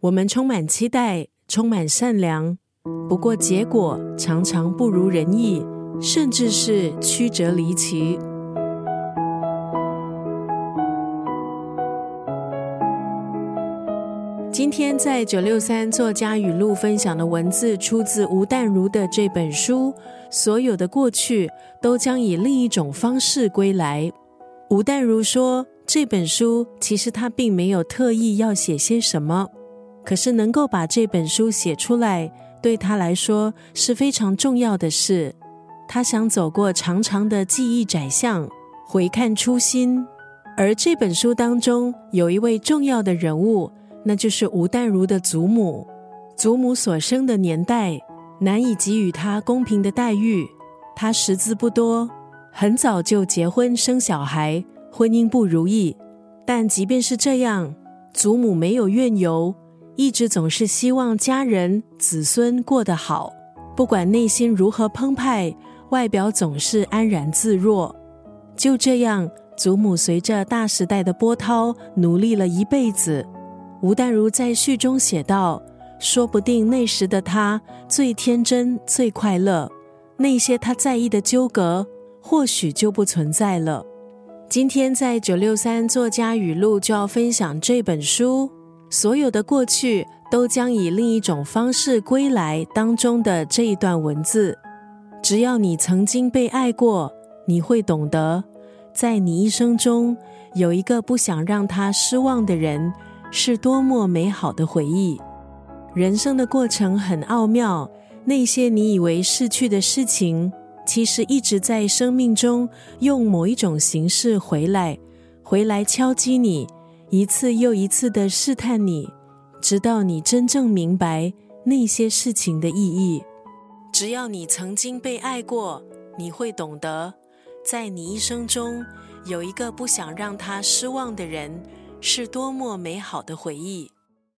我们充满期待，充满善良，不过结果常常不如人意，甚至是曲折离奇。今天在九六三作家语录分享的文字，出自吴淡如的这本书。所有的过去都将以另一种方式归来。吴淡如说，这本书其实他并没有特意要写些什么。可是能够把这本书写出来，对他来说是非常重要的事。他想走过长长的记忆窄巷，回看初心。而这本书当中有一位重要的人物，那就是吴淡如的祖母。祖母所生的年代难以给予他公平的待遇，他识字不多，很早就结婚生小孩，婚姻不如意。但即便是这样，祖母没有怨尤。一直总是希望家人子孙过得好，不管内心如何澎湃，外表总是安然自若。就这样，祖母随着大时代的波涛努力了一辈子。吴淡如在序中写道：“说不定那时的她最天真、最快乐，那些她在意的纠葛，或许就不存在了。”今天在九六三作家语录就要分享这本书。所有的过去都将以另一种方式归来。当中的这一段文字，只要你曾经被爱过，你会懂得，在你一生中有一个不想让他失望的人，是多么美好的回忆。人生的过程很奥妙，那些你以为逝去的事情，其实一直在生命中用某一种形式回来，回来敲击你。一次又一次的试探你，直到你真正明白那些事情的意义。只要你曾经被爱过，你会懂得，在你一生中有一个不想让他失望的人，是多么美好的回忆。